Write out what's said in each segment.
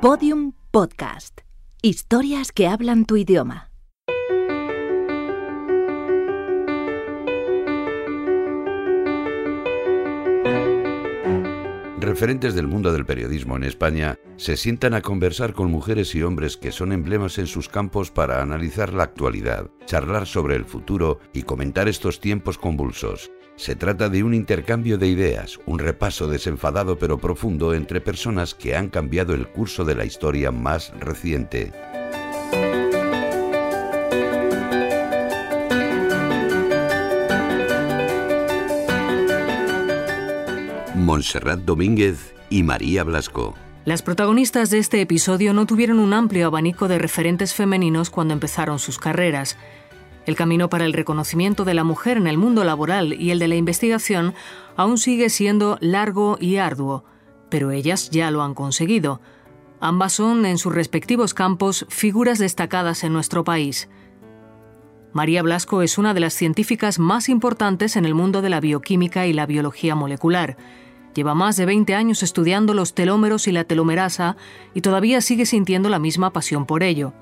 Podium Podcast. Historias que hablan tu idioma. Referentes del mundo del periodismo en España se sientan a conversar con mujeres y hombres que son emblemas en sus campos para analizar la actualidad, charlar sobre el futuro y comentar estos tiempos convulsos. Se trata de un intercambio de ideas, un repaso desenfadado pero profundo entre personas que han cambiado el curso de la historia más reciente. Montserrat Domínguez y María Blasco. Las protagonistas de este episodio no tuvieron un amplio abanico de referentes femeninos cuando empezaron sus carreras. El camino para el reconocimiento de la mujer en el mundo laboral y el de la investigación aún sigue siendo largo y arduo, pero ellas ya lo han conseguido. Ambas son, en sus respectivos campos, figuras destacadas en nuestro país. María Blasco es una de las científicas más importantes en el mundo de la bioquímica y la biología molecular. Lleva más de 20 años estudiando los telómeros y la telomerasa y todavía sigue sintiendo la misma pasión por ello.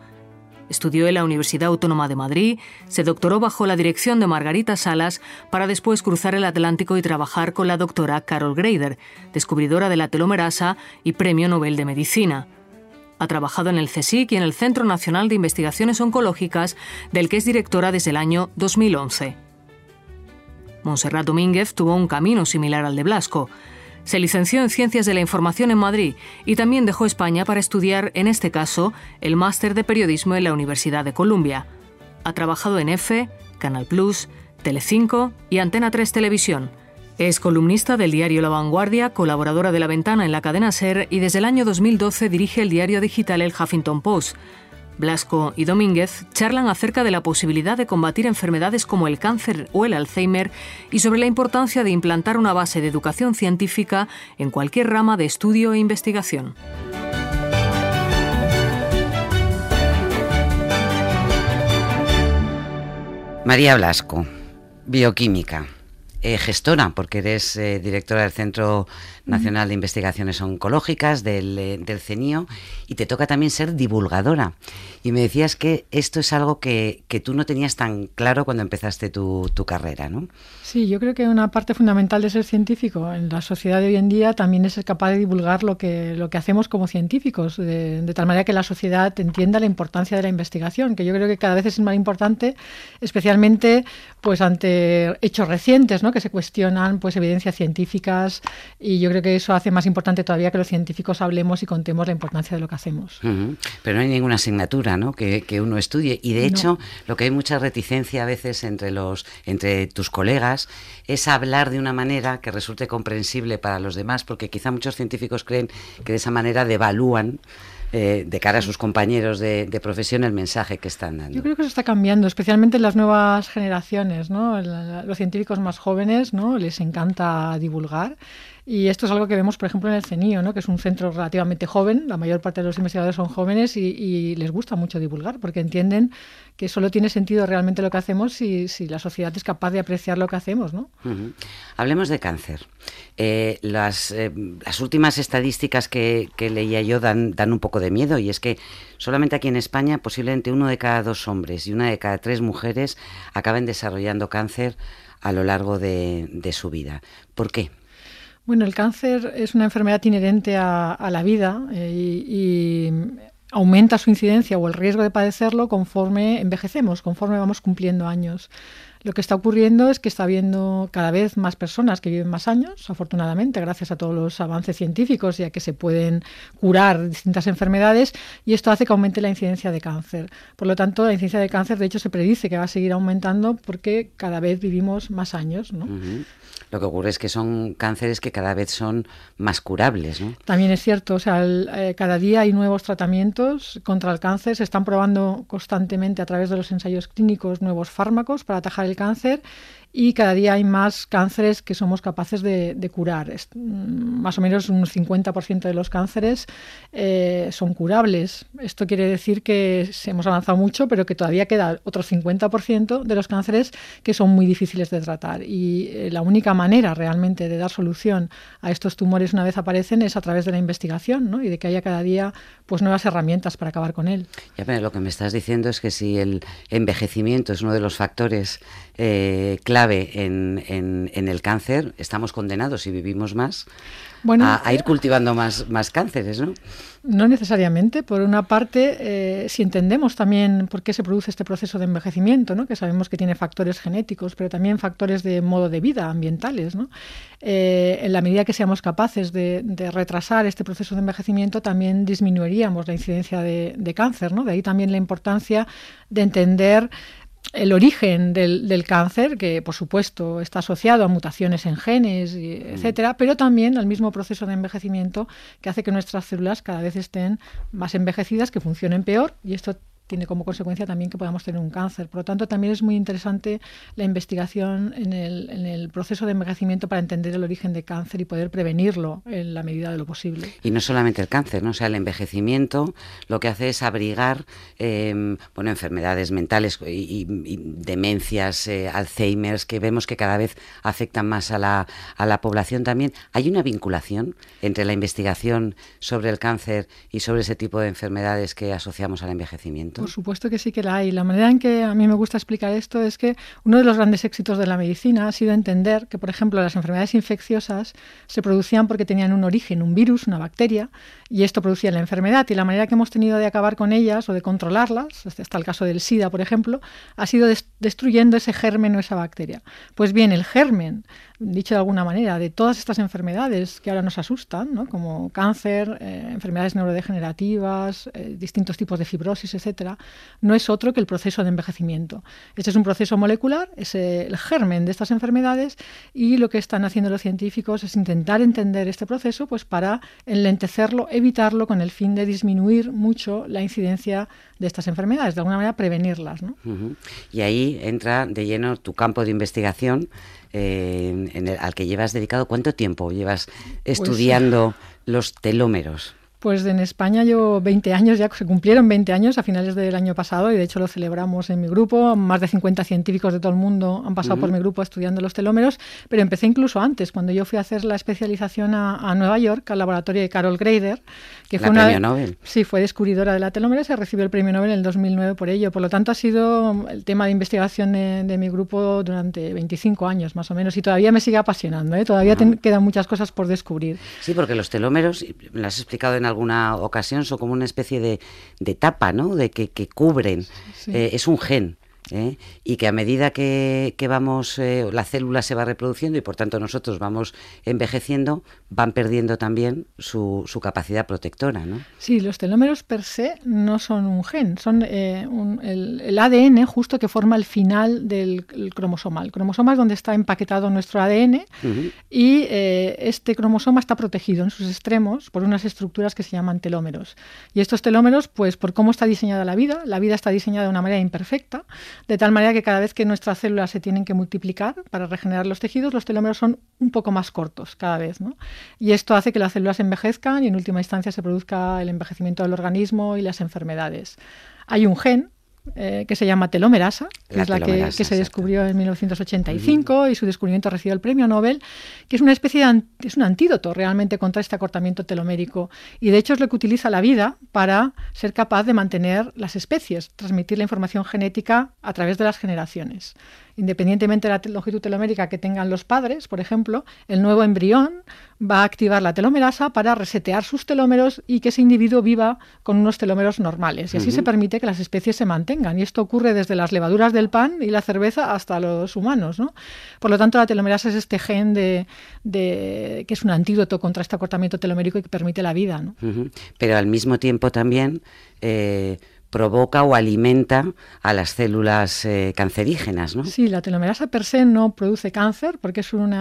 Estudió en la Universidad Autónoma de Madrid, se doctoró bajo la dirección de Margarita Salas para después cruzar el Atlántico y trabajar con la doctora Carol Greider, descubridora de la telomerasa y Premio Nobel de Medicina. Ha trabajado en el CSIC y en el Centro Nacional de Investigaciones Oncológicas, del que es directora desde el año 2011. Montserrat Domínguez tuvo un camino similar al de Blasco. Se licenció en Ciencias de la Información en Madrid y también dejó España para estudiar, en este caso, el máster de periodismo en la Universidad de Columbia. Ha trabajado en EFE, Canal Plus, Telecinco y Antena 3 Televisión. Es columnista del diario La Vanguardia, colaboradora de La Ventana en la cadena SER y desde el año 2012 dirige el diario digital El Huffington Post. Blasco y Domínguez charlan acerca de la posibilidad de combatir enfermedades como el cáncer o el Alzheimer y sobre la importancia de implantar una base de educación científica en cualquier rama de estudio e investigación. María Blasco, bioquímica, eh, gestora, porque eres eh, directora del Centro Nacional de Investigaciones Oncológicas, del, eh, del, CENIO, y te toca también ser divulgadora. Y me decías que esto es algo que, que tú no tenías tan claro cuando empezaste tu, tu, carrera, ¿no? Sí, yo creo que una parte fundamental de ser científico en la sociedad de hoy en día también es ser capaz de divulgar lo que, lo que hacemos como científicos, de, de tal manera que la sociedad entienda la importancia de la investigación, que yo creo que cada vez es más importante, especialmente pues ante hechos recientes, ¿no? Que se cuestionan pues evidencias científicas y yo creo que eso hace más importante todavía que los científicos hablemos y contemos la importancia de lo que hacemos. Uh -huh. Pero no hay ninguna asignatura ¿no? que, que uno estudie y de hecho no. lo que hay mucha reticencia a veces entre los entre tus colegas es hablar de una manera que resulte comprensible para los demás porque quizá muchos científicos creen que de esa manera devalúan eh, de cara a sus compañeros de, de, profesión el mensaje que están dando. Yo creo que eso está cambiando, especialmente en las nuevas generaciones, ¿no? Los científicos más jóvenes, ¿no? Les encanta divulgar. Y esto es algo que vemos, por ejemplo, en el CENIO, ¿no? que es un centro relativamente joven, la mayor parte de los investigadores son jóvenes y, les gusta mucho divulgar porque entienden que solo tiene sentido realmente lo que hacemos si, la sociedad es capaz de apreciar lo que hacemos. ¿no? Hablemos de cáncer. Eh, las, eh, las, últimas estadísticas que, leía yo dan, dan, un poco de miedo y es que solamente aquí en España posiblemente uno de cada dos hombres y una de cada tres mujeres acaben desarrollando cáncer a lo largo de, de su vida. ¿Por qué? Bueno, el cáncer es una enfermedad inherente a, la vida eh, y, aumenta su incidencia o el riesgo de padecerlo conforme envejecemos, conforme vamos cumpliendo años. Lo que está ocurriendo es que está habiendo cada vez más personas que viven más años, afortunadamente, gracias a todos los avances científicos y a que se pueden curar distintas enfermedades, y esto hace que aumente la incidencia de cáncer. Por lo tanto, la incidencia de cáncer, de hecho, se predice que va a seguir aumentando porque cada vez vivimos más años. ¿no? Lo que ocurre es que son cánceres que cada vez son más curables, ¿no? También es cierto, o sea, eh, cada día hay nuevos tratamientos contra el cáncer, se están probando constantemente a través de los ensayos clínicos nuevos fármacos para atajar el cáncer y cada día hay más cánceres que somos capaces de, curar. Mm, más o menos un 50% de los cánceres eh, son curables. Esto quiere decir que hemos avanzado mucho, pero que todavía queda otro 50% de los cánceres que son muy difíciles de tratar. Y eh, la única manera realmente de dar solución a estos tumores una vez aparecen es a través de la investigación ¿no? y de que haya cada día pues, nuevas herramientas para acabar con él. Ya, pero lo que me estás diciendo es que si el envejecimiento es uno de los factores eh, clave en, en, el cáncer, estamos condenados si vivimos más a, ir cultivando más, más cánceres, ¿no? No necesariamente. Por una parte, eh, si entendemos también por qué se produce este proceso de envejecimiento, ¿no? que sabemos que tiene factores genéticos, pero también factores de modo de vida, ambientales, ¿no? Eh, en la medida que seamos capaces de, retrasar este proceso de envejecimiento, también disminuiríamos la incidencia de, de cáncer. ¿no? De ahí también la importancia de entender el origen del, cáncer, que por supuesto está asociado a mutaciones en genes, mm. etcétera, pero también al mismo proceso de envejecimiento que hace que nuestras células cada vez estén más envejecidas, que funcionen peor, y esto tiene como consecuencia también que podamos tener un cáncer. Por lo tanto, también es muy interesante la investigación en el, en el, proceso de envejecimiento para entender el origen de cáncer y poder prevenirlo en la medida de lo posible. Y no solamente el cáncer, ¿no? O sea, el envejecimiento lo que hace es abrigar em, bueno, enfermedades mentales y, demencias, eh, que vemos que cada vez afectan más a la, a la población también. ¿Hay una vinculación entre la investigación sobre el cáncer y sobre ese tipo de enfermedades que asociamos al envejecimiento? Por supuesto que sí que la hay. La manera en que a mí me gusta explicar esto es que uno de los grandes éxitos de la medicina ha sido entender que, por ejemplo, las enfermedades infecciosas se producían porque tenían un origen, un virus, una bacteria, y esto producía la enfermedad. Y la manera que hemos tenido de acabar con ellas o de controlarlas, este está el caso del SIDA, por ejemplo, ha sido destruyendo ese germen o esa bacteria. Pues bien, el germen dicho de alguna manera, de todas estas enfermedades que ahora nos asustan, como cáncer, eh, enfermedades neurodegenerativas, eh, distintos tipos de fibrosis, etcétera, no es otro que el proceso de envejecimiento. Este es un proceso molecular, es el germen de estas enfermedades y lo que están haciendo los científicos es intentar entender este proceso pues para enlentecerlo, evitarlo con el fin de disminuir mucho la incidencia de estas enfermedades, de alguna manera prevenirlas. Y ahí entra de lleno tu campo de investigación eh, en el, al que llevas dedicado. ¿Cuánto tiempo llevas pues, estudiando los telómeros? Pues en España yo 20 años, ya se cumplieron 20 años a finales del año pasado y de hecho lo celebramos en mi grupo. Más de 50 científicos de todo el mundo han pasado por mi grupo estudiando los telómeros, pero empecé incluso antes, cuando yo fui a hacer la especialización a, Nueva York, al laboratorio de Carol Greider, que fue una... Nobel. Sí, fue descubridora de la telómera y se recibió el premio Nobel en el 2009 por ello. Por lo tanto, ha sido el tema de investigación de, mi grupo durante 25 años más o menos y todavía me sigue apasionando. ¿eh? Todavía quedan muchas cosas por descubrir. Sí, porque los telómeros, me lo has explicado en alguna ocasión, son como una especie de, de tapa, ¿no? De que, que cubren. Eh, es un gen. ¿eh? y que a medida que, vamos, eh, la célula se va reproduciendo y por tanto nosotros vamos envejeciendo, van perdiendo también su, su capacidad protectora. ¿no? Sí, los telómeros per se no son un gen, son eh, el, ADN justo que forma el final del cromosoma. El cromosoma es donde está empaquetado nuestro ADN y este cromosoma está protegido en sus extremos por unas estructuras que se llaman telómeros. Y estos telómeros, pues por cómo está diseñada la vida, la vida está diseñada de una manera imperfecta, de tal manera que cada vez que nuestras células se tienen que multiplicar para regenerar los tejidos, los telómeros son un poco más cortos cada vez. ¿no? Y esto hace que las células envejezcan y en última instancia se produzca el envejecimiento del organismo y las enfermedades. Hay un gen eh, que se llama telomerasa, que es la que, se descubrió en 1985 y su descubrimiento recibió el premio Nobel, que es una especie de es un antídoto realmente contra este acortamiento telomérico. Y de hecho es lo que utiliza la vida para ser capaz de mantener las especies, transmitir la información genética a través de las generaciones independientemente de la longitud telomérica que tengan los padres, por ejemplo, el nuevo embrión va a activar la telomerasa para resetear sus telómeros y que ese individuo viva con unos telómeros normales. Y así se permite que las especies se mantengan. Y esto ocurre desde las levaduras del pan y la cerveza hasta los humanos. ¿no? Por lo tanto, la telomerasa es este gen de, que es un antídoto contra este acortamiento telomérico y que permite la vida. ¿no? Pero al mismo tiempo también... Eh, provoca o alimenta a las células eh, cancerígenas, ¿no? Sí, la telomerasa per se no produce cáncer porque es un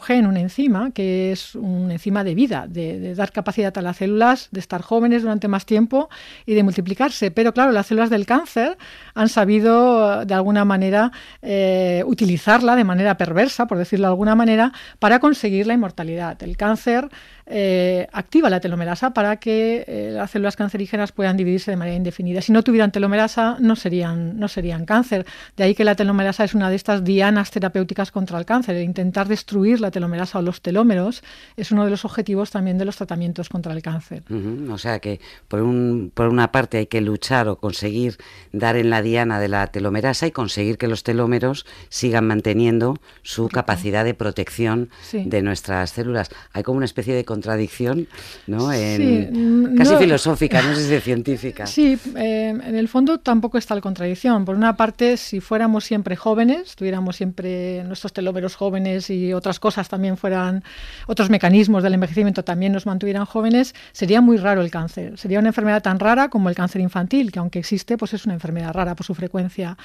gen, una enzima, que es una enzima de vida, de, dar capacidad a las células de estar jóvenes durante más tiempo y de multiplicarse. Pero claro, las células del cáncer han sabido de alguna manera eh, utilizarla de manera perversa, por decirlo de alguna manera, para conseguir la inmortalidad. El cáncer eh, activa la telomerasa para que eh, las células cancerígenas puedan dividirse de manera indefinida. Si no tuvieran telomerasa, no serían, no serían cáncer. De ahí que la telomerasa es una de estas dianas terapéuticas contra el cáncer. intentar destruir la telomerasa o los telómeros es uno de los objetivos también de los tratamientos contra el cáncer. O sea que por, un, por una parte hay que luchar o conseguir dar en la diana de la telomerasa y conseguir que los telómeros sigan manteniendo su capacidad de protección de nuestras células. Hay como una especie de contradicción, ¿no? Mm, casi filosófica, no sé si científica. Sí, eh, en el fondo tampoco está la contradicción. Por una parte, si fuéramos siempre jóvenes, tuviéramos siempre nuestros telómeros jóvenes y otras cosas también fueran, otros mecanismos del envejecimiento también nos mantuvieran jóvenes, sería muy raro el cáncer. Sería una enfermedad tan rara como el cáncer infantil, que aunque existe, pues es una enfermedad rara por su frecuencia.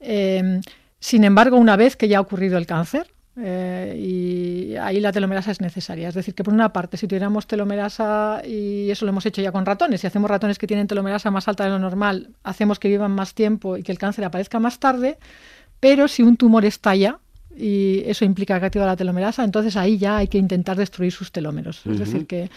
Eh, sin embargo, una vez que ya ha ocurrido el cáncer, eh, y ahí la telomerasa es necesaria. Es decir, que por una parte, si tuviéramos telomerasa, y eso lo hemos hecho ya con ratones, si hacemos ratones que tienen telomerasa más alta de lo normal, hacemos que vivan más tiempo y que el cáncer aparezca más tarde, pero si un tumor estalla, y eso implica que activa la telomerasa, entonces ahí ya hay que intentar destruir sus telómeros. Es decir, que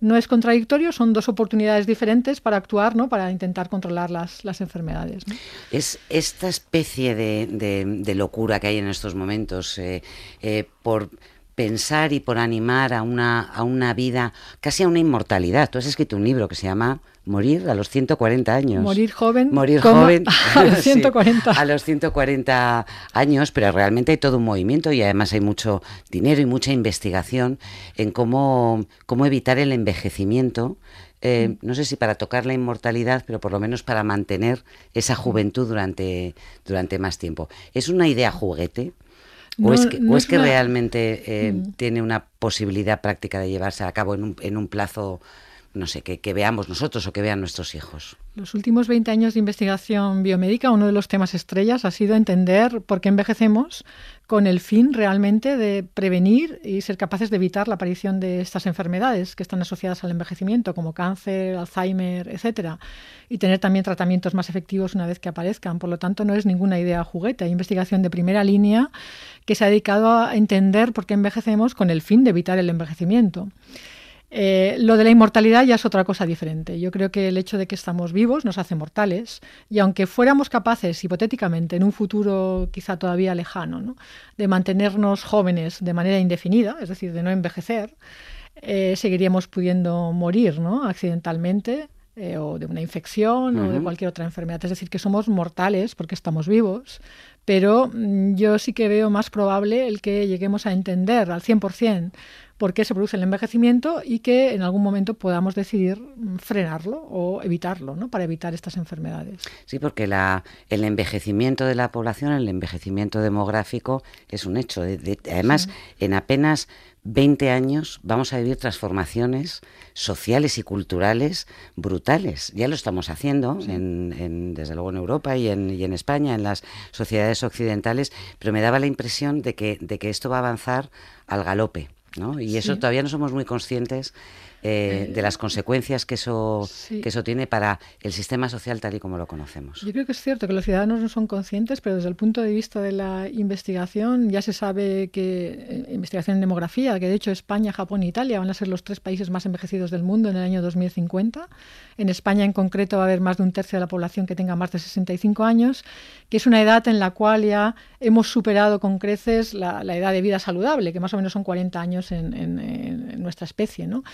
no es contradictorio, son dos oportunidades diferentes para actuar, ¿no? para intentar controlar las, las enfermedades. Es esta especie de, locura que hay en estos momentos eh, eh, por pensar y por animar a una, a una vida, casi a una inmortalidad. Tú has escrito un libro que se llama Morir a los 140 años. Morir joven. Morir joven. A los 140. a los 140 años, pero realmente hay todo un movimiento y además hay mucho dinero y mucha investigación en cómo, cómo evitar el envejecimiento. Eh, mm. no sé si para tocar la inmortalidad, pero por lo menos para mantener esa juventud durante, durante más tiempo. ¿Es una idea juguete? ¿O es que, es que realmente eh, mm. tiene una posibilidad práctica de llevarse a cabo en un, en un plazo, no sé, que, veamos nosotros o que vean nuestros hijos? Los últimos 20 años de investigación biomédica, uno de los temas estrellas ha sido entender por qué envejecemos con el fin realmente de prevenir y ser capaces de evitar la aparición de estas enfermedades que están asociadas al envejecimiento, como cáncer, Alzheimer, etcétera, y tener también tratamientos más efectivos una vez que aparezcan. Por lo tanto, no es ninguna idea juguete, hay investigación de primera línea que se ha dedicado a entender por qué envejecemos con el fin de evitar el envejecimiento. Eh, lo de la inmortalidad ya es otra cosa diferente. Yo creo que el hecho de que estamos vivos nos hace mortales y aunque fuéramos capaces, hipotéticamente, en un futuro quizá todavía lejano, de mantenernos jóvenes de manera indefinida, es decir, de no envejecer, eh, seguiríamos pudiendo morir ¿no? accidentalmente eh, o de una infección o de cualquier otra enfermedad. Es decir, que somos mortales porque estamos vivos, pero mm, yo sí que veo más probable el que lleguemos a entender al 100% por qué se produce el envejecimiento y que en algún momento podamos decidir frenarlo o evitarlo, ¿no? Para evitar estas enfermedades. Sí, porque la, el envejecimiento de la población, el envejecimiento demográfico es un hecho. además, en apenas 20 años vamos a vivir transformaciones sociales y culturales brutales. Ya lo estamos haciendo, en, desde luego en Europa y en, y en, España, en las sociedades occidentales, pero me daba la impresión de que, de que esto va a avanzar al galope. ¿No? Y eso todavía no somos muy conscientes eh, de las consecuencias que eso, que eso tiene para el sistema social tal y como lo conocemos. Yo creo que es cierto que los ciudadanos no son conscientes, pero desde el punto de vista de la investigación ya se sabe que eh, investigación en demografía, que de hecho España, Japón e Italia van a ser los tres países más envejecidos del mundo en el año 2050. En España en concreto va a haber más de un tercio de la población que tenga más de 65 años, que es una edad en la cual ya hemos superado con creces la, edad de vida saludable, que más o menos son 40 años en, en nuestra especie. ¿no?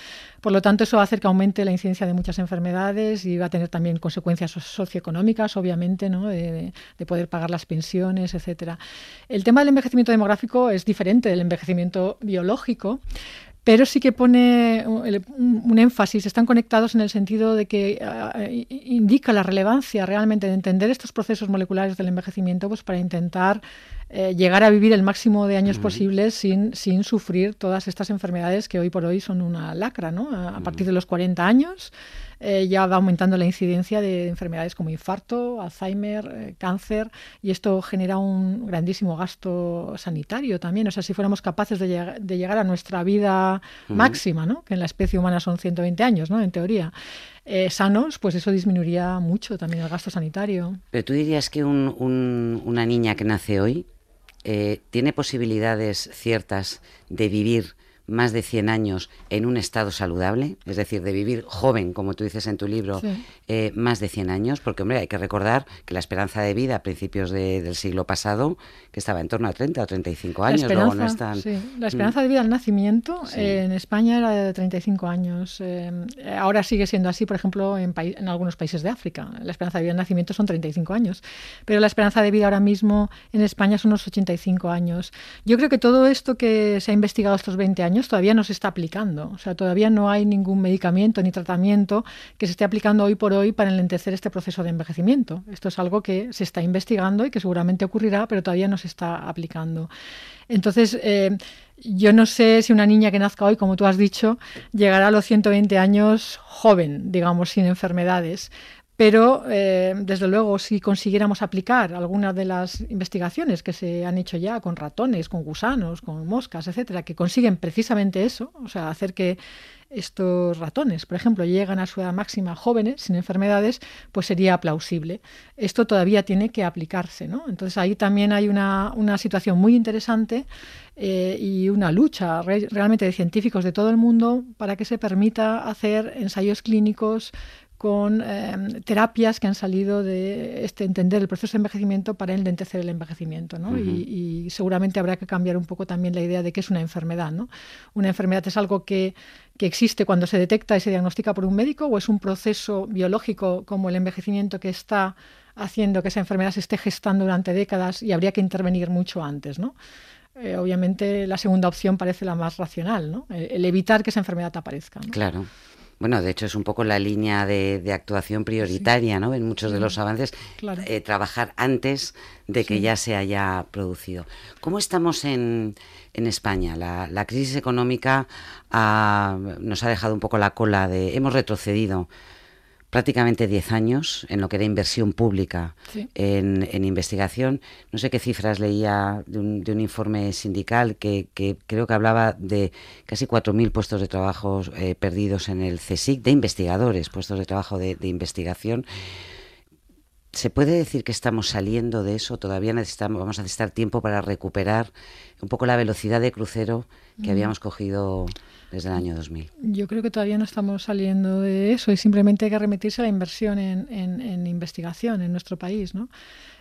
Por lo tanto, eso va a hacer que aumente la incidencia de muchas enfermedades y va a tener también consecuencias socioeconómicas, obviamente, ¿no? de, poder pagar las pensiones, etcétera. El tema del envejecimiento demográfico es diferente del envejecimiento biológico pero sí que pone un, énfasis, están conectados en el sentido de que ah, indica la relevancia realmente de entender estos procesos moleculares del envejecimiento pues para intentar eh, llegar a vivir el máximo de años posibles sin, sin sufrir todas estas enfermedades que hoy por hoy son una lacra, ¿no? A, partir de los 40 años eh, ya va aumentando la incidencia de enfermedades como infarto, Alzheimer, eh, cáncer, y esto genera un grandísimo gasto sanitario también. O sea, si fuéramos capaces de, llegar a nuestra vida máxima, ¿no? que en la especie humana son 120 años, ¿no? en teoría, eh, sanos, pues eso disminuiría mucho también el gasto sanitario. Pero tú dirías que una niña que nace hoy tiene posibilidades ciertas de vivir más de 100 años en un estado saludable, es decir, de vivir joven, como tú dices en tu libro, eh, más de 100 años, porque hombre, hay que recordar que la esperanza de vida a principios del siglo pasado, que estaba en torno a 30 o 35 años, la esperanza, no están... La esperanza de vida al nacimiento en España era de 35 años. Eh, ahora sigue siendo así, por ejemplo, en, en algunos países de África. La esperanza de vida al nacimiento son 35 años, pero la esperanza de vida ahora mismo en España son unos 85 años. Yo creo que todo esto que se ha investigado estos 20 años todavía no se está aplicando. O sea, todavía no hay ningún medicamento ni tratamiento que se esté aplicando hoy por hoy para enlentecer este proceso de envejecimiento. Esto es algo que se está investigando y que seguramente ocurrirá, pero todavía no se está aplicando. Entonces, eh, yo no sé si una niña que nazca hoy, como tú has dicho, llegará a los 120 años joven, digamos, sin enfermedades. Pero, eh, desde luego, si consiguiéramos aplicar algunas de las investigaciones que se han hecho ya con ratones, con gusanos, con moscas, etcétera, que consiguen precisamente eso, o sea, hacer que estos ratones, por ejemplo, llegan a su edad máxima jóvenes, sin enfermedades, pues sería plausible. Esto todavía tiene que aplicarse, ¿no? Entonces ahí también hay una, situación muy interesante eh, y una lucha realmente de científicos de todo el mundo para que se permita hacer ensayos clínicos con em, terapias que han salido de este entender el proceso de envejecimiento para enlentecer el envejecimiento. ¿no? y, seguramente habrá que cambiar un poco también la idea de que es una enfermedad. ¿no? Una enfermedad es algo que, que, existe cuando se detecta y se diagnostica por un médico o es un proceso biológico como el envejecimiento que está haciendo que esa enfermedad se esté gestando durante décadas y habría que intervenir mucho antes. ¿no? Eh, obviamente la segunda opción parece la más racional, ¿no? el, evitar que esa enfermedad aparezca. Claro. Bueno, de hecho es un poco la línea de, actuación prioritaria, ¿no? En muchos de los avances, eh, trabajar antes de que ya se haya producido. ¿Cómo estamos en, en España? La, crisis económica nos ha dejado un poco la cola de... Hemos retrocedido prácticamente 10 años en lo que era inversión pública en, investigación. No sé qué cifras leía de un, informe sindical que, creo que hablaba de casi 4.000 puestos de trabajo eh, perdidos en el CSIC, de investigadores, puestos de trabajo de, investigación. ¿Se puede decir que estamos saliendo de eso? Todavía necesitamos, vamos a necesitar tiempo para recuperar un poco la velocidad de crucero que habíamos cogido desde el año 2000. Yo creo que todavía no estamos saliendo de eso y simplemente hay que remitirse a la inversión en, en investigación en nuestro país. ¿no?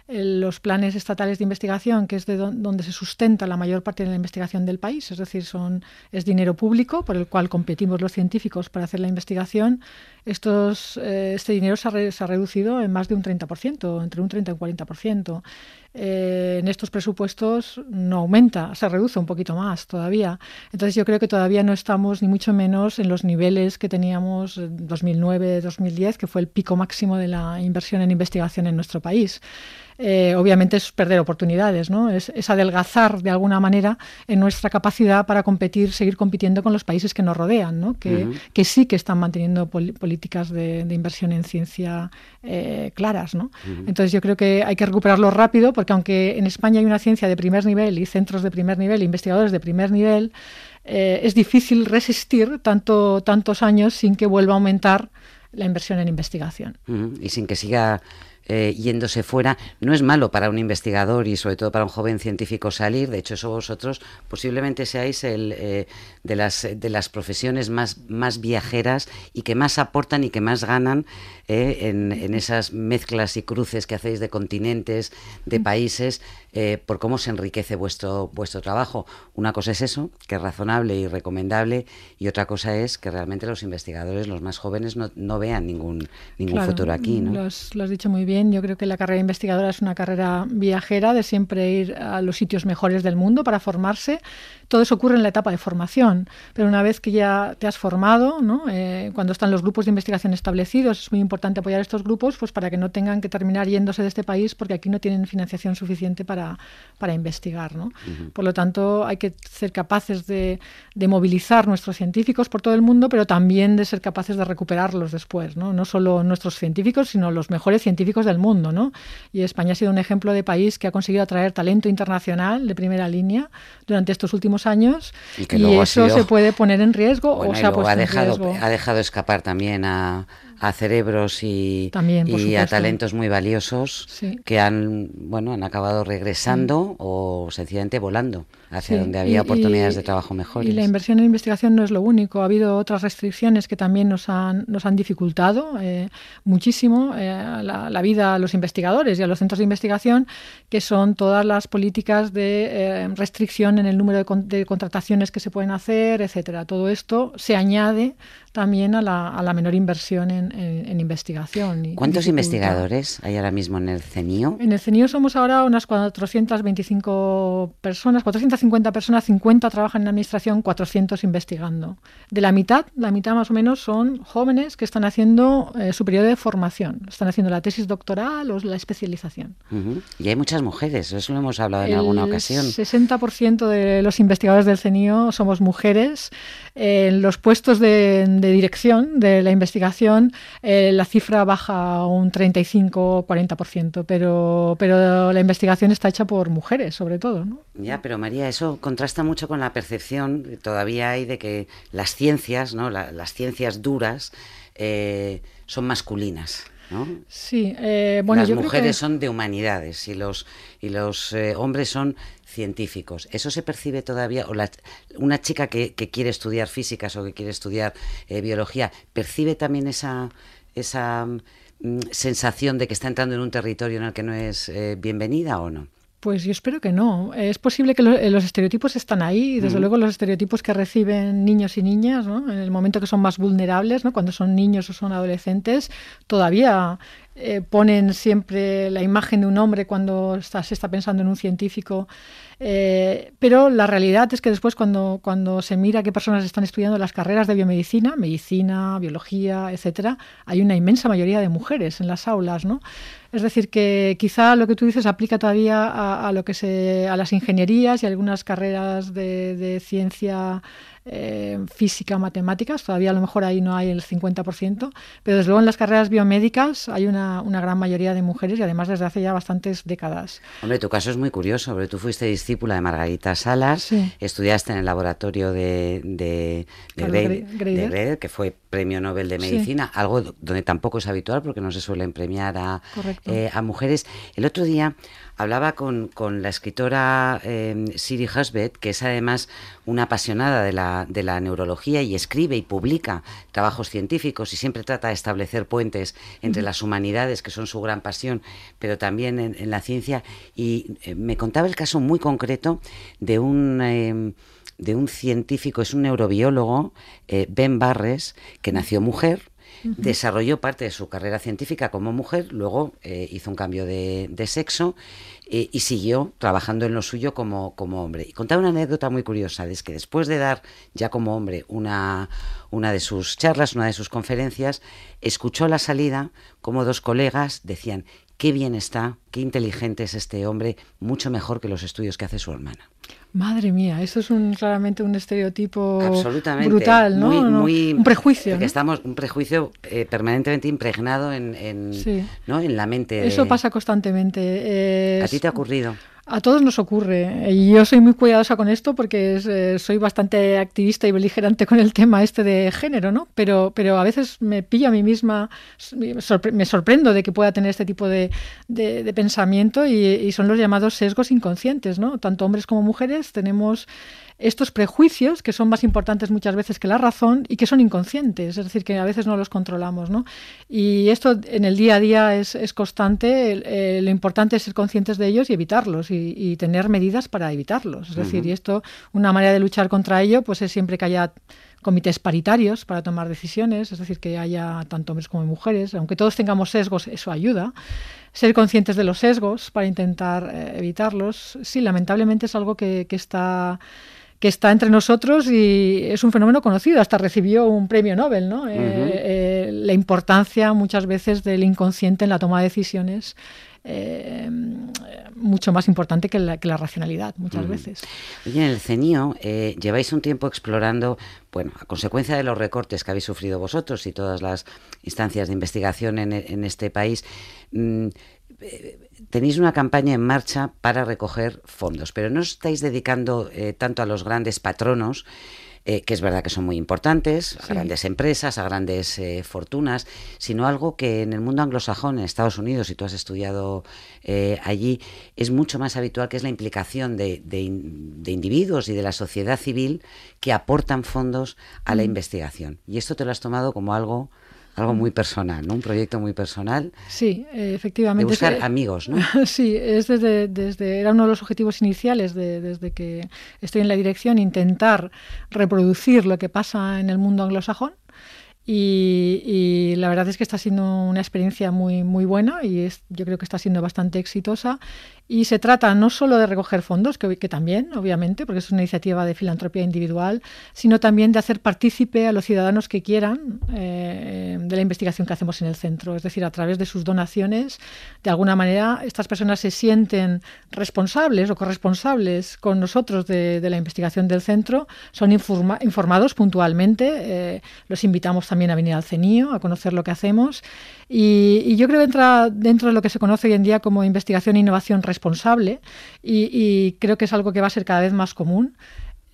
Los planes estatales de investigación, que es de donde se sustenta la mayor parte de la investigación del país, es decir, son, es dinero público por el cual competimos los científicos para hacer la investigación. Estos, eh, este dinero se ha, reducido en más de un 30%, entre un 30 y un 40%. Eh, en estos presupuestos no aumenta, se reduce un poquito más todavía. Entonces yo creo que todavía no estamos ni mucho menos en los niveles que teníamos en 2009-2010, que fue el pico máximo de la inversión en investigación en nuestro país. Eh, obviamente es perder oportunidades, ¿no? Es, adelgazar de alguna manera en nuestra capacidad para competir, seguir compitiendo con los países que nos rodean, ¿no? que, que sí que están manteniendo políticas de, inversión en ciencia eh, claras. ¿no? Entonces yo creo que hay que recuperarlo rápido porque aunque en España hay una ciencia de primer nivel y centros de primer nivel, investigadores de primer nivel, eh, es difícil resistir tanto, tantos años sin que vuelva a aumentar la inversión en investigación. Y sin que siga eh, yéndose fuera. No es malo para un investigador y sobre todo para un joven científico salir. De hecho, eso vosotros posiblemente seáis el, eh, de, las, de las profesiones más, más viajeras y que más aportan y que más ganan eh, en, en, esas mezclas y cruces que hacéis de continentes, de países, por cómo se enriquece vuestro, vuestro trabajo. Una cosa es eso, que es razonable y recomendable, y otra cosa es que realmente los investigadores, los más jóvenes, no, no vean ningún, ningún futuro aquí. ¿no? lo has dicho muy bien. Yo creo que la carrera investigadora es una carrera viajera de siempre ir a los sitios mejores del mundo para formarse. Todo eso ocurre en la etapa de formación, pero una vez que ya te has formado, ¿no? Eh, cuando están los grupos de investigación establecidos, es muy importante apoyar estos grupos pues para que no tengan que terminar yéndose de este país porque aquí no tienen financiación suficiente para, para investigar. ¿no? Por lo tanto, hay que ser capaces de, de, movilizar nuestros científicos por todo el mundo, pero también de ser capaces de recuperarlos después. No, no solo nuestros científicos, sino los mejores científicos del mundo. ¿no? Y España ha sido un ejemplo de país que ha conseguido atraer talento internacional de primera línea durante estos últimos años y, eso se puede poner en riesgo o se ha puesto ha dejado, en riesgo. Ha dejado escapar también a, a cerebros y, y a talentos muy valiosos que han bueno han acabado regresando o sencillamente volando hacia donde había oportunidades de trabajo mejores. Y la inversión en investigación no es lo único. Ha habido otras restricciones que también nos han, nos han dificultado eh, muchísimo eh, la, vida a los investigadores y a los centros de investigación, que son todas las políticas de eh, restricción en el número de, contrataciones que se pueden hacer, etcétera. Todo esto se añade también a la, a la menor inversión en, en, investigación. ¿Cuántos investigadores hay ahora mismo en el CENIO? En el CENIO somos ahora unas 425 personas, 450 personas, 50 trabajan en administración, 400 investigando. De la mitad, la mitad más o menos son jóvenes que están haciendo eh, su periodo de formación, están haciendo la tesis doctoral o la especialización. Y hay muchas mujeres, eso lo hemos hablado en alguna ocasión. El 60% de los investigadores del CENIO somos mujeres. En los puestos de, de dirección de la investigación eh, la cifra baja un 35-40%, pero, pero la investigación está hecha por mujeres, sobre todo. ¿no? Ya, pero María, eso contrasta mucho con la percepción que todavía hay de que las ciencias, ¿no? las ciencias duras, eh, son masculinas. ¿no? Sí, eh, bueno, las mujeres son de humanidades y los y los hombres son científicos. ¿Eso se percibe todavía? ¿O una chica que, quiere estudiar físicas o que quiere estudiar eh, biología, percibe también esa, esa mm, sensación de que está entrando en un territorio en el que no es eh, bienvenida o no? Pues yo espero que no. Es posible que eh, los estereotipos están ahí, y desde luego los estereotipos que reciben niños y niñas, ¿no? en el momento que son más vulnerables, ¿no? cuando son niños o son adolescentes, todavía eh, ponen siempre la imagen de un hombre cuando se está pensando en un científico. Eh, pero la realidad es que después cuando, cuando se mira qué personas están estudiando las carreras de biomedicina, medicina, biología, etcétera, hay una inmensa mayoría de mujeres en las aulas, ¿no? Es decir, que quizá lo que tú dices aplica todavía a, lo que se, a las ingenierías y algunas carreras de, de ciencia eh, física, matemáticas, todavía a lo mejor ahí no hay el 50%, pero desde luego en las carreras biomédicas hay una, una, gran mayoría de mujeres y además desde hace ya bastantes décadas. Hombre, tu caso es muy curioso, porque tú fuiste discípula de Margarita Salas, estudiaste en el laboratorio de, de, de, que fue premio Nobel de Medicina, algo donde tampoco es habitual porque no se suelen premiar a, eh, a mujeres. El otro día hablaba con, con la escritora eh, Siri Husbeth, que es además una apasionada de la, de la neurología y escribe y publica trabajos científicos y siempre trata de establecer puentes entre las humanidades, que son su gran pasión, pero también en, la ciencia. Y eh, me contaba el caso muy concreto de un... De un científico, es un neurobiólogo, Ben Barres, que nació mujer, Desarrolló parte de su carrera científica como mujer, luego eh, hizo un cambio de, sexo eh, y siguió trabajando en lo suyo como, como hombre. Y contaba una anécdota muy curiosa, es que después de dar ya como hombre una, una de sus charlas, una de sus conferencias, escuchó a la salida como dos colegas decían, qué bien está, qué inteligente es este hombre, mucho mejor que los estudios que hace su hermana. Madre mía, eso es un, claramente un estereotipo brutal, ¿no? Muy, un prejuicio. estamos un prejuicio eh, permanentemente impregnado en, en, ¿no? en la mente. Eso pasa constantemente. ¿A ti te ha ocurrido? A todos nos ocurre. Y yo soy muy cuidadosa con esto porque eh, soy bastante activista y beligerante con el tema este de género, ¿no? Pero, pero a veces me pillo a mí misma, me sorprendo de que pueda tener este tipo de, de, pensamiento y, y, son los llamados sesgos inconscientes, ¿no? Tanto hombres como mujeres tenemos estos prejuicios que son más importantes muchas veces que la razón y que son inconscientes, es decir, que a veces no los controlamos. ¿no? Y esto en el día a día es, es constante, eh, lo importante es ser conscientes de ellos y evitarlos y, tener medidas para evitarlos. Es decir, y esto, una manera de luchar contra ello, pues es siempre que haya comités paritarios para tomar decisiones, es decir, que haya tanto hombres como mujeres, aunque todos tengamos sesgos, eso ayuda. Ser conscientes de los sesgos para intentar eh, evitarlos. Sí, lamentablemente es algo que, está que está entre nosotros y es un fenómeno conocido, hasta recibió un premio Nobel, ¿no? Eh, la importancia muchas veces del inconsciente en la toma de decisiones eh, mucho más importante que la, racionalidad muchas veces. En el CENIO eh, lleváis un tiempo explorando, bueno, a consecuencia de los recortes que habéis sufrido vosotros y todas las instancias de investigación en, este país, mm, eh, tenéis una campaña en marcha para recoger fondos, pero no os estáis dedicando tanto a los grandes patronos, eh, que es verdad que son muy importantes, a grandes empresas, a grandes eh, fortunas, sino algo que en el mundo anglosajón, en Estados Unidos, si tú has estudiado eh, allí, es mucho más habitual, que es la implicación de, de, individuos y de la sociedad civil que aportan fondos a la investigación. Y esto te lo has tomado como algo algo muy personal, ¿no? Un proyecto muy personal. Sí, efectivamente. De buscar amigos, ¿no? sí, es desde, desde, era uno de los objetivos iniciales de, desde que estoy en la dirección, intentar reproducir lo que pasa en el mundo anglosajón. Y, y, la verdad es que está siendo una experiencia muy, muy buena y es, yo creo que está siendo bastante exitosa. Y se trata no solo de recoger fondos, que, también, obviamente, porque es una iniciativa de filantropía individual, sino también de hacer partícipe a los ciudadanos que quieran eh, de la investigación que hacemos en el centro. Es decir, a través de sus donaciones, de alguna manera, estas personas se sienten responsables o corresponsables con nosotros de, la investigación del centro, son informados puntualmente, eh, los invitamos también a venir al CENIO, a conocer lo que hacemos. Y, y, yo creo que entra dentro de lo que se conoce hoy en día como investigación e innovación responsable y, creo que es algo que va a ser cada vez más común.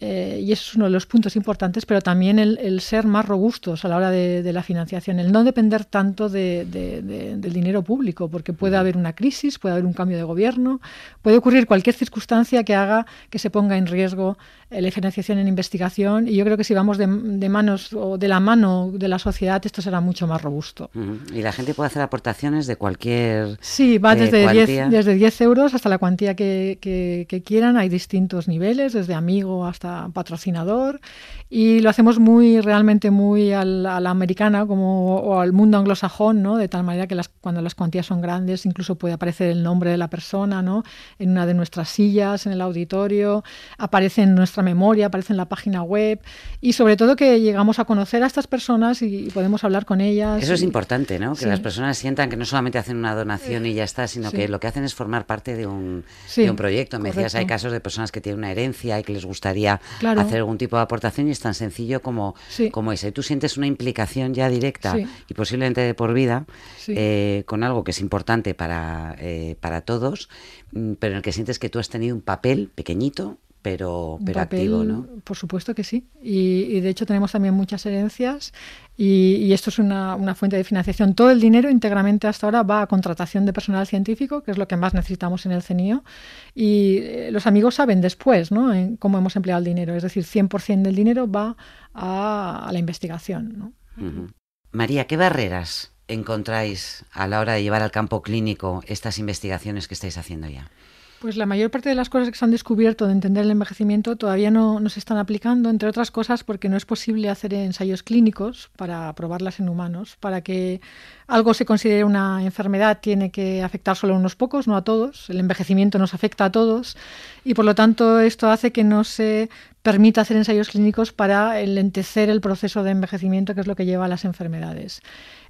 Eh, y eso es uno de los puntos importantes, pero también el, ser más robustos a la hora de, la financiación, el no depender tanto del dinero público, porque puede haber una crisis, puede haber un cambio de gobierno, puede ocurrir cualquier circunstancia que haga que se ponga en riesgo la financiación en investigación y yo creo que si vamos de, manos o de la mano de la sociedad esto será mucho más robusto. Y la gente puede hacer aportaciones de cualquier Sí, va desde, 10, desde 10 euros hasta la cuantía que, que, quieran, hay distintos niveles, desde amigo hasta patrocinador y lo hacemos muy realmente muy a la, americana como o al mundo anglosajón, ¿no? De tal manera que las, cuando las cuantías son grandes incluso puede aparecer el nombre de la persona, ¿no? En una de nuestras sillas en el auditorio, aparece en nuestra memoria, aparece en la página web y sobre todo que llegamos a conocer a estas personas y podemos hablar con ellas. Eso es importante, ¿no? Que las personas sientan que no solamente hacen una donación y ya está, sino que lo que hacen es formar parte de un, de un proyecto. Me decías, hay casos de personas que tienen una herencia y que les gustaría hacer algún tipo de aportación y tan sencillo como, como ese. Tú sientes una implicación ya directa y posiblemente de por vida eh, con algo que es importante para, eh, para todos, mm, pero en el que sientes que tú has tenido un papel pequeñito pero, pero activo, ¿no? Por supuesto que sí. Y, de hecho tenemos también muchas herencias y, esto es una, una, fuente de financiación. Todo el dinero íntegramente hasta ahora va a contratación de personal científico, que es lo que más necesitamos en el CENIO. Y eh, los amigos saben después ¿no? en cómo hemos empleado el dinero. Es decir, 100% del dinero va a, la investigación. ¿no? María, ¿qué barreras encontráis a la hora de llevar al campo clínico estas investigaciones que estáis haciendo ya? Pues la mayor parte de las cosas que se han descubierto de entender el envejecimiento todavía no, se están aplicando, entre otras cosas porque no es posible hacer ensayos clínicos para probarlas en humanos. Para que algo se considere una enfermedad tiene que afectar solo a unos pocos, no a todos. El envejecimiento nos afecta a todos y por lo tanto esto hace que no se permita hacer ensayos clínicos para enlentecer el proceso de envejecimiento que es lo que lleva a las enfermedades.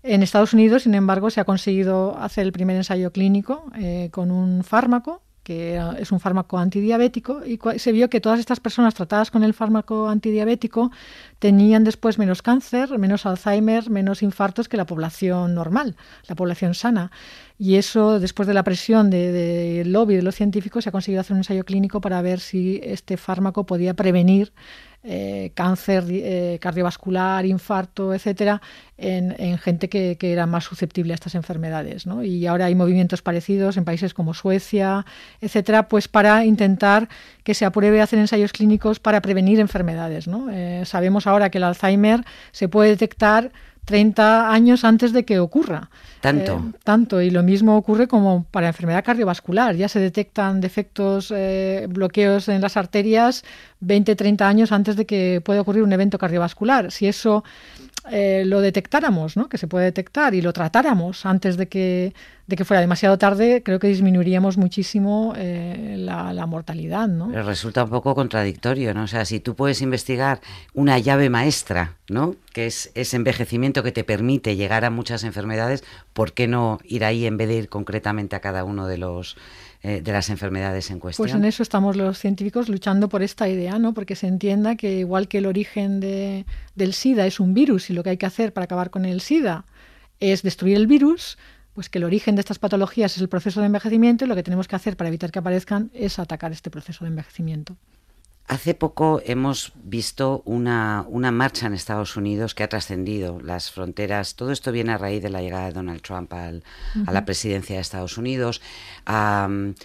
En Estados Unidos, sin embargo, se ha conseguido hacer el primer ensayo clínico eh, con un fármaco que es un fármaco antidiabético, y se vio que todas estas personas tratadas con el fármaco antidiabético tenían después menos cáncer, menos Alzheimer, menos infartos que la población normal, la población sana. Y eso, después de la presión del de lobby de los científicos, se ha conseguido hacer un ensayo clínico para ver si este fármaco podía prevenir eh, cáncer eh, cardiovascular, infarto, etcétera, en, gente que, era más susceptible a estas enfermedades. Y ahora hay movimientos parecidos en países como Suecia, etcétera, pues para intentar que se apruebe hacer ensayos clínicos para prevenir enfermedades. Eh, sabemos ahora que el Alzheimer se puede detectar 30 años antes de que ocurra. Tanto. Eh, tanto, y lo mismo ocurre como para enfermedad cardiovascular. Ya se detectan defectos, eh, bloqueos en las arterias 20, 30 años antes de que pueda ocurrir un evento cardiovascular. Si eso eh, lo detectáramos, ¿no? que se puede detectar, y lo tratáramos antes de que, de que fuera demasiado tarde, creo que disminuiríamos muchísimo eh, la, mortalidad. ¿no? Pero resulta un poco contradictorio, ¿no? O sea, si tú puedes investigar una llave maestra, ¿no? que es ese envejecimiento que te permite llegar a muchas enfermedades, ¿por qué no ir ahí en vez de ir concretamente a cada uno de los eh, de las enfermedades en cuestión. Pues en eso estamos los científicos luchando por esta idea, ¿no? Porque se entienda que igual que el origen de, del SIDA es un virus y lo que hay que hacer para acabar con el SIDA es destruir el virus, pues que el origen de estas patologías es el proceso de envejecimiento y lo que tenemos que hacer para evitar que aparezcan es atacar este proceso de envejecimiento. Hace poco hemos visto una, una, marcha en Estados Unidos que ha trascendido las fronteras. Todo esto viene a raíz de la llegada de Donald Trump al, a la presidencia de Estados Unidos, al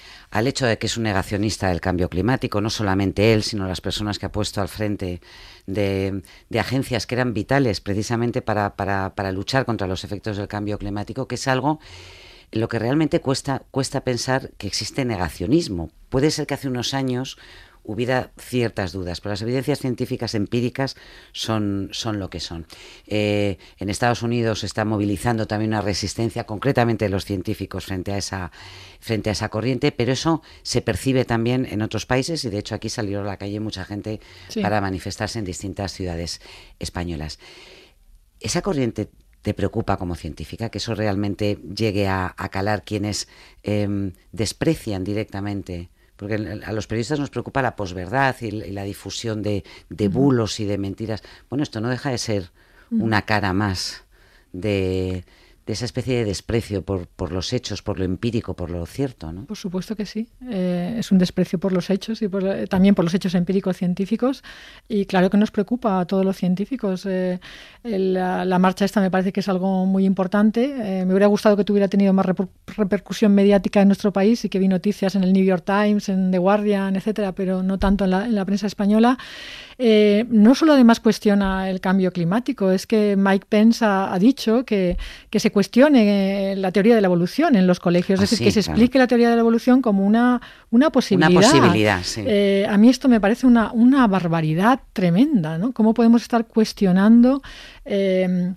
hecho de que es un negacionista del cambio climático, no solamente él, sino las personas que ha puesto al frente de, de agencias que eran vitales precisamente para, para, para luchar contra los efectos del cambio climático, que es algo en lo que realmente cuesta, cuesta pensar que existe negacionismo. Puede ser que hace unos años hubiera ciertas dudas, pero las evidencias científicas empíricas son, son lo que son. Eh, en Estados Unidos se está movilizando también una resistencia, concretamente de los científicos, frente a, esa, frente a esa corriente, pero eso se percibe también en otros países y de hecho aquí salió a la calle mucha gente para manifestarse en distintas ciudades españolas. Esa corriente te preocupa como científica, que eso realmente llegue a, calar quienes em, desprecian directamente porque a los periodistas nos preocupa la posverdad y, la difusión de, bulos y de mentiras. Bueno, esto no deja de ser una cara más de, de esa especie de desprecio por, por, los hechos, por lo empírico, por lo cierto, ¿no? Por supuesto que sí. Eh, es un desprecio por los hechos y eh, también por los hechos empíricos científicos. Y claro que nos preocupa a todos los científicos. Eh, la, marcha esta me parece que es algo muy importante. me hubiera gustado que tuviera tenido más repercusión mediática en nuestro país y que vi noticias en el New York Times, en The Guardian, etcétera, pero no tanto en la, en la prensa española. Eh, no solo además cuestiona el cambio climático, es que Mike Pence ha, dicho que, que, se cuestione la teoría de la evolución en los colegios, es decir, que se explique la teoría de la evolución como una, una posibilidad. Una posibilidad, sí. Eh, a mí esto me parece una, una barbaridad tremenda, ¿no? ¿Cómo podemos estar cuestionando... Eh,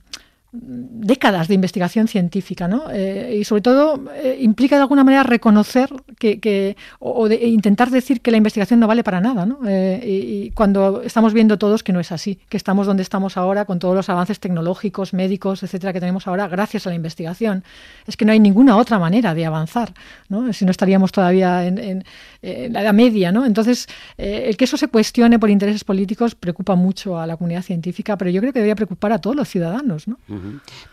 décadas de investigación científica, ¿no? Eh, y sobre todo eh, implica de alguna manera reconocer que, o, de, intentar decir que la investigación no vale para nada, ¿no? Eh, y, cuando estamos viendo todos que no es así, que estamos donde estamos ahora con todos los avances tecnológicos, médicos, etcétera, que tenemos ahora gracias a la investigación. Es que no hay ninguna otra manera de avanzar, ¿no? Si no estaríamos todavía en, la edad media, ¿no? Entonces, el que eso se cuestione por intereses políticos preocupa mucho a la comunidad científica, pero yo creo que debería preocupar a todos los ciudadanos, ¿no?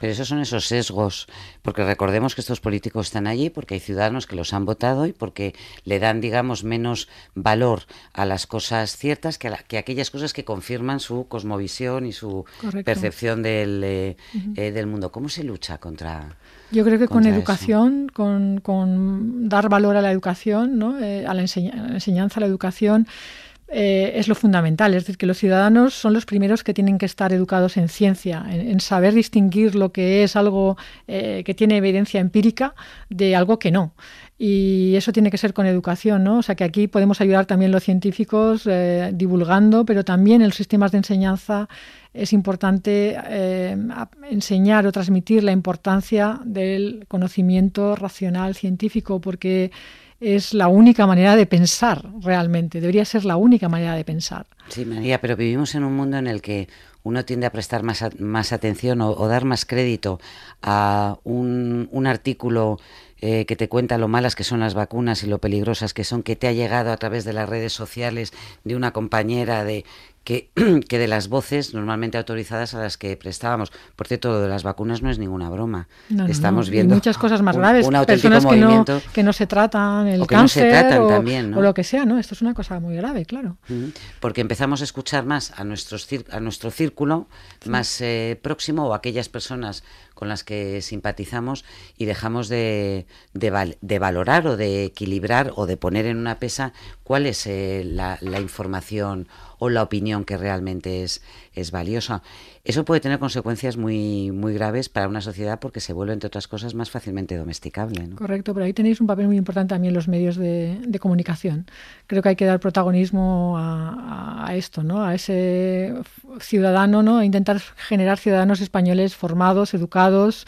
Pero esos son esos sesgos, porque recordemos que estos políticos están allí porque hay ciudadanos que los han votado y porque le dan, digamos, menos valor a las cosas ciertas que a, que aquellas cosas que confirman su cosmovisión y su percepción del, eh, eh, del mundo. ¿Cómo se lucha contra... Yo creo que con educación, con, con, dar valor a la educación, ¿no? Eh, a la enseñanza, a la educación, eh, es lo fundamental. Es decir, que los ciudadanos son los primeros que tienen que estar educados en ciencia, en, saber distinguir lo que es algo eh, que tiene evidencia empírica de algo que no. Y eso tiene que ser con educación, ¿no? O sea que aquí podemos ayudar también los científicos eh, divulgando, pero también en los sistemas de enseñanza es importante enseñar o transmitir la importancia del conocimiento racional científico, porque es la única manera de pensar realmente, debería ser la única manera de pensar. Sí, María, pero vivimos en un mundo en el que uno tiende a prestar más, más atención o, dar más crédito a un, un artículo eh, que te cuenta lo malas que son las vacunas y lo peligrosas que son, que te ha llegado a través de las redes sociales de una compañera de que, que, de las voces normalmente autorizadas a las que prestábamos. Por cierto, lo de las vacunas no es ninguna broma. Estamos viendo muchas cosas más graves, un, personas que no, que no, se tratan, el cáncer o, también, o, lo que sea, ¿no? Esto es una cosa muy grave, claro. Porque empezamos a escuchar más a, nuestros, a nuestro círculo más eh, próximo o aquellas personas con las que simpatizamos y dejamos de, de, valorar o de equilibrar o de poner en una pesa cuál es eh, la, la información o la opinión que realmente es, es valioso. Eso puede tener consecuencias muy, muy graves para una sociedad porque se vuelve, entre otras cosas, más fácilmente domesticable. Correcto, pero ahí tenéis un papel muy importante también los medios de, comunicación. Creo que hay que dar protagonismo a, a, esto, ¿no? a ese ciudadano, ¿no? a intentar generar ciudadanos españoles formados, educados,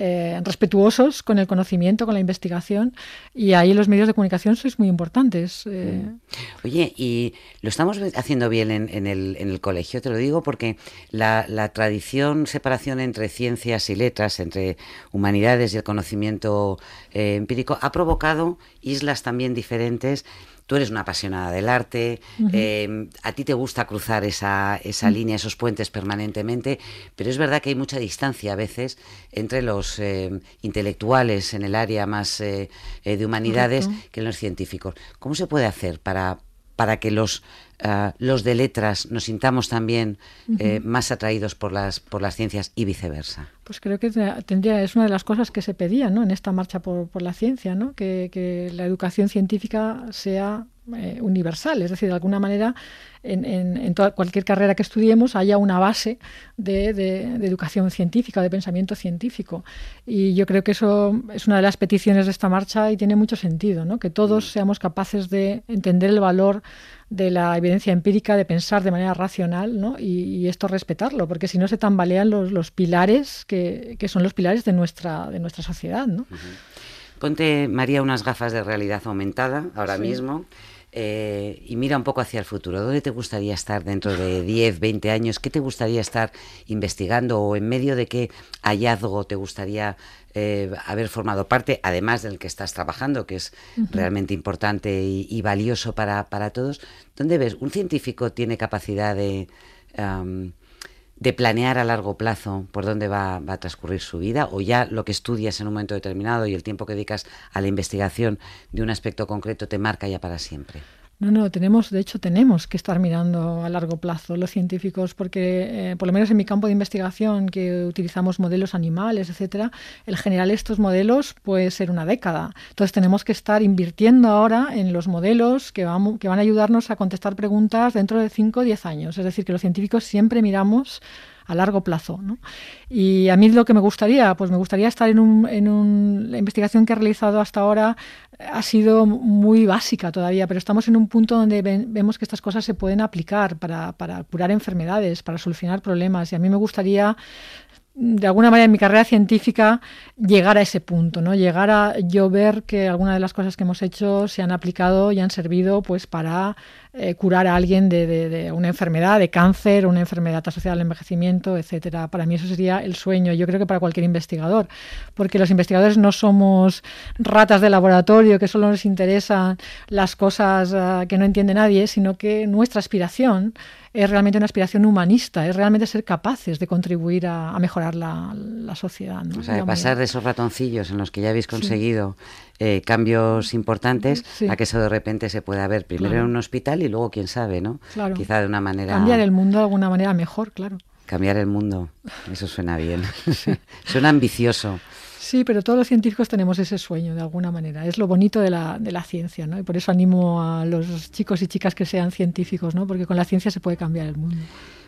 eh, respetuosos con el conocimiento, con la investigación, y ahí los medios de comunicación sois muy importantes. Eh. Mm. Oye, y lo estamos haciendo bien en, el, colegio, te lo digo porque la, tradición, separación entre ciencias y letras, entre humanidades y el conocimiento eh, empírico, ha provocado islas también diferentes tú eres una apasionada del arte, em, a ti te gusta cruzar esa, esa línea, esos puentes permanentemente, pero es verdad que hay mucha distancia a veces entre los em, intelectuales en el área más eh, eh, de humanidades que los científicos. ¿Cómo se puede hacer para, para que los Ah, los de letras nos sintamos también eh, más atraídos por las, por las ciencias y viceversa? Pues creo que tendría, es una de las cosas que se pedía ¿no? en esta marcha por, por la ciencia, ¿no? que, que la educación científica sea eh, universal, es decir, de alguna manera en, en, toda, cualquier carrera que estudiemos haya una base de, de, educación científica, de pensamiento científico. Y yo creo que eso es una de las peticiones de esta marcha y tiene mucho sentido, ¿no? que todos mm. seamos capaces de entender el valor de la evidencia empírica, de pensar de manera racional ¿no? y, esto respetarlo, porque si no se tambalean los, los pilares que, que, son los pilares de nuestra, de nuestra sociedad. ¿no? Ponte, María, unas gafas de realidad aumentada ahora mismo eh, y mira un poco hacia el futuro. ¿Dónde te gustaría estar dentro de 10, 20 años? ¿Qué te gustaría estar investigando o en medio de qué hallazgo te gustaría eh, haber formado parte, además del que estás trabajando, que es realmente importante y, valioso para, todos? ¿Dónde ves? ¿Un científico tiene capacidad de... de planear a largo plazo por dónde va, va, a transcurrir su vida o ya lo que estudias en un momento determinado y el tiempo que dedicas a la investigación de un aspecto concreto te marca ya para siempre? No, no, tenemos, de hecho, tenemos que estar mirando a largo plazo los científicos, porque eh, por lo menos en mi campo de investigación, que utilizamos modelos animales, etcétera, el general estos modelos puede ser una década. Entonces tenemos que estar invirtiendo ahora en los modelos que, vamos, que van a ayudarnos a contestar preguntas dentro de 5 o 10 años. Es decir, que los científicos siempre miramos a largo plazo. ¿no? Y a mí lo que me gustaría, pues me gustaría estar en, un, en un, la investigación que he realizado hasta ahora ha sido muy básica todavía, pero estamos en un punto donde vemos que estas cosas se pueden aplicar para, para curar enfermedades, para solucionar problemas. Y a mí me gustaría de alguna manera en mi carrera científica llegar a ese punto, ¿no? Llegar a yo ver que algunas de las cosas que hemos hecho se han aplicado y han servido pues para eh, curar a alguien de, una enfermedad, de cáncer, una enfermedad asociada al envejecimiento, etcétera. Para mí eso sería el sueño, yo creo que para cualquier investigador, porque los investigadores no somos ratas de laboratorio que solo nos interesan las cosas ah, que no entiende nadie, sino que nuestra aspiración es realmente una aspiración humanista, es realmente ser capaces de contribuir a, mejorar la, sociedad. O sea, de pasar de esos ratoncillos en los que ya habéis conseguido eh, cambios importantes a que eso de repente se pueda ver primero en un hospital y luego, quién sabe, ¿no? Claro. Quizá de una manera... Cambiar el mundo de alguna manera mejor, claro. Cambiar el mundo, eso suena bien, suena ambicioso. Sí, pero todos los científicos tenemos ese sueño de alguna manera. Es lo bonito de la, de la ciencia, ¿no? Y por eso animo a los chicos y chicas que sean científicos, ¿no? Porque con la ciencia se puede cambiar el mundo.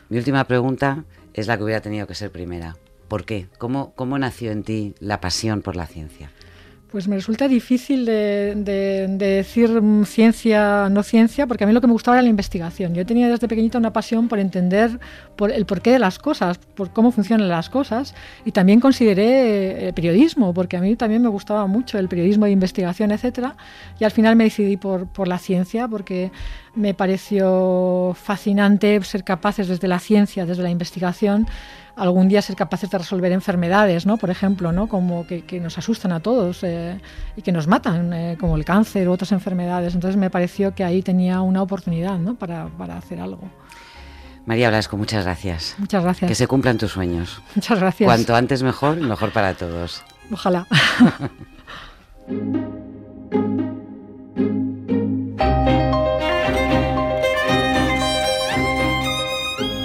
Mi última pregunta es la que hubiera tenido que ser primera. ¿Por qué? ¿Cómo, cómo nació en ti la pasión por la ciencia? Pues me resulta difícil de, decir ciencia, no ciencia, porque a mí lo que me gustaba era la investigación. Yo tenía desde pequeñita una pasión por entender por el porqué de las cosas, por cómo funcionan las cosas, y también consideré eh, periodismo, porque a mí también me gustaba mucho el periodismo de investigación, etcétera, y al final me decidí por la ciencia, porque me pareció fascinante ser capaces desde la ciencia, desde la investigación, algún día ser capaces de resolver enfermedades, ¿no? Por ejemplo, ¿no? Como que, nos asustan a todos eh, y que nos matan, eh, como el cáncer u otras enfermedades. Entonces me pareció que ahí tenía una oportunidad, ¿no? Para, para hacer algo. María Blasco, muchas gracias. Muchas gracias. Que se cumplan tus sueños. Muchas gracias. Cuanto antes mejor, mejor para todos. Ojalá.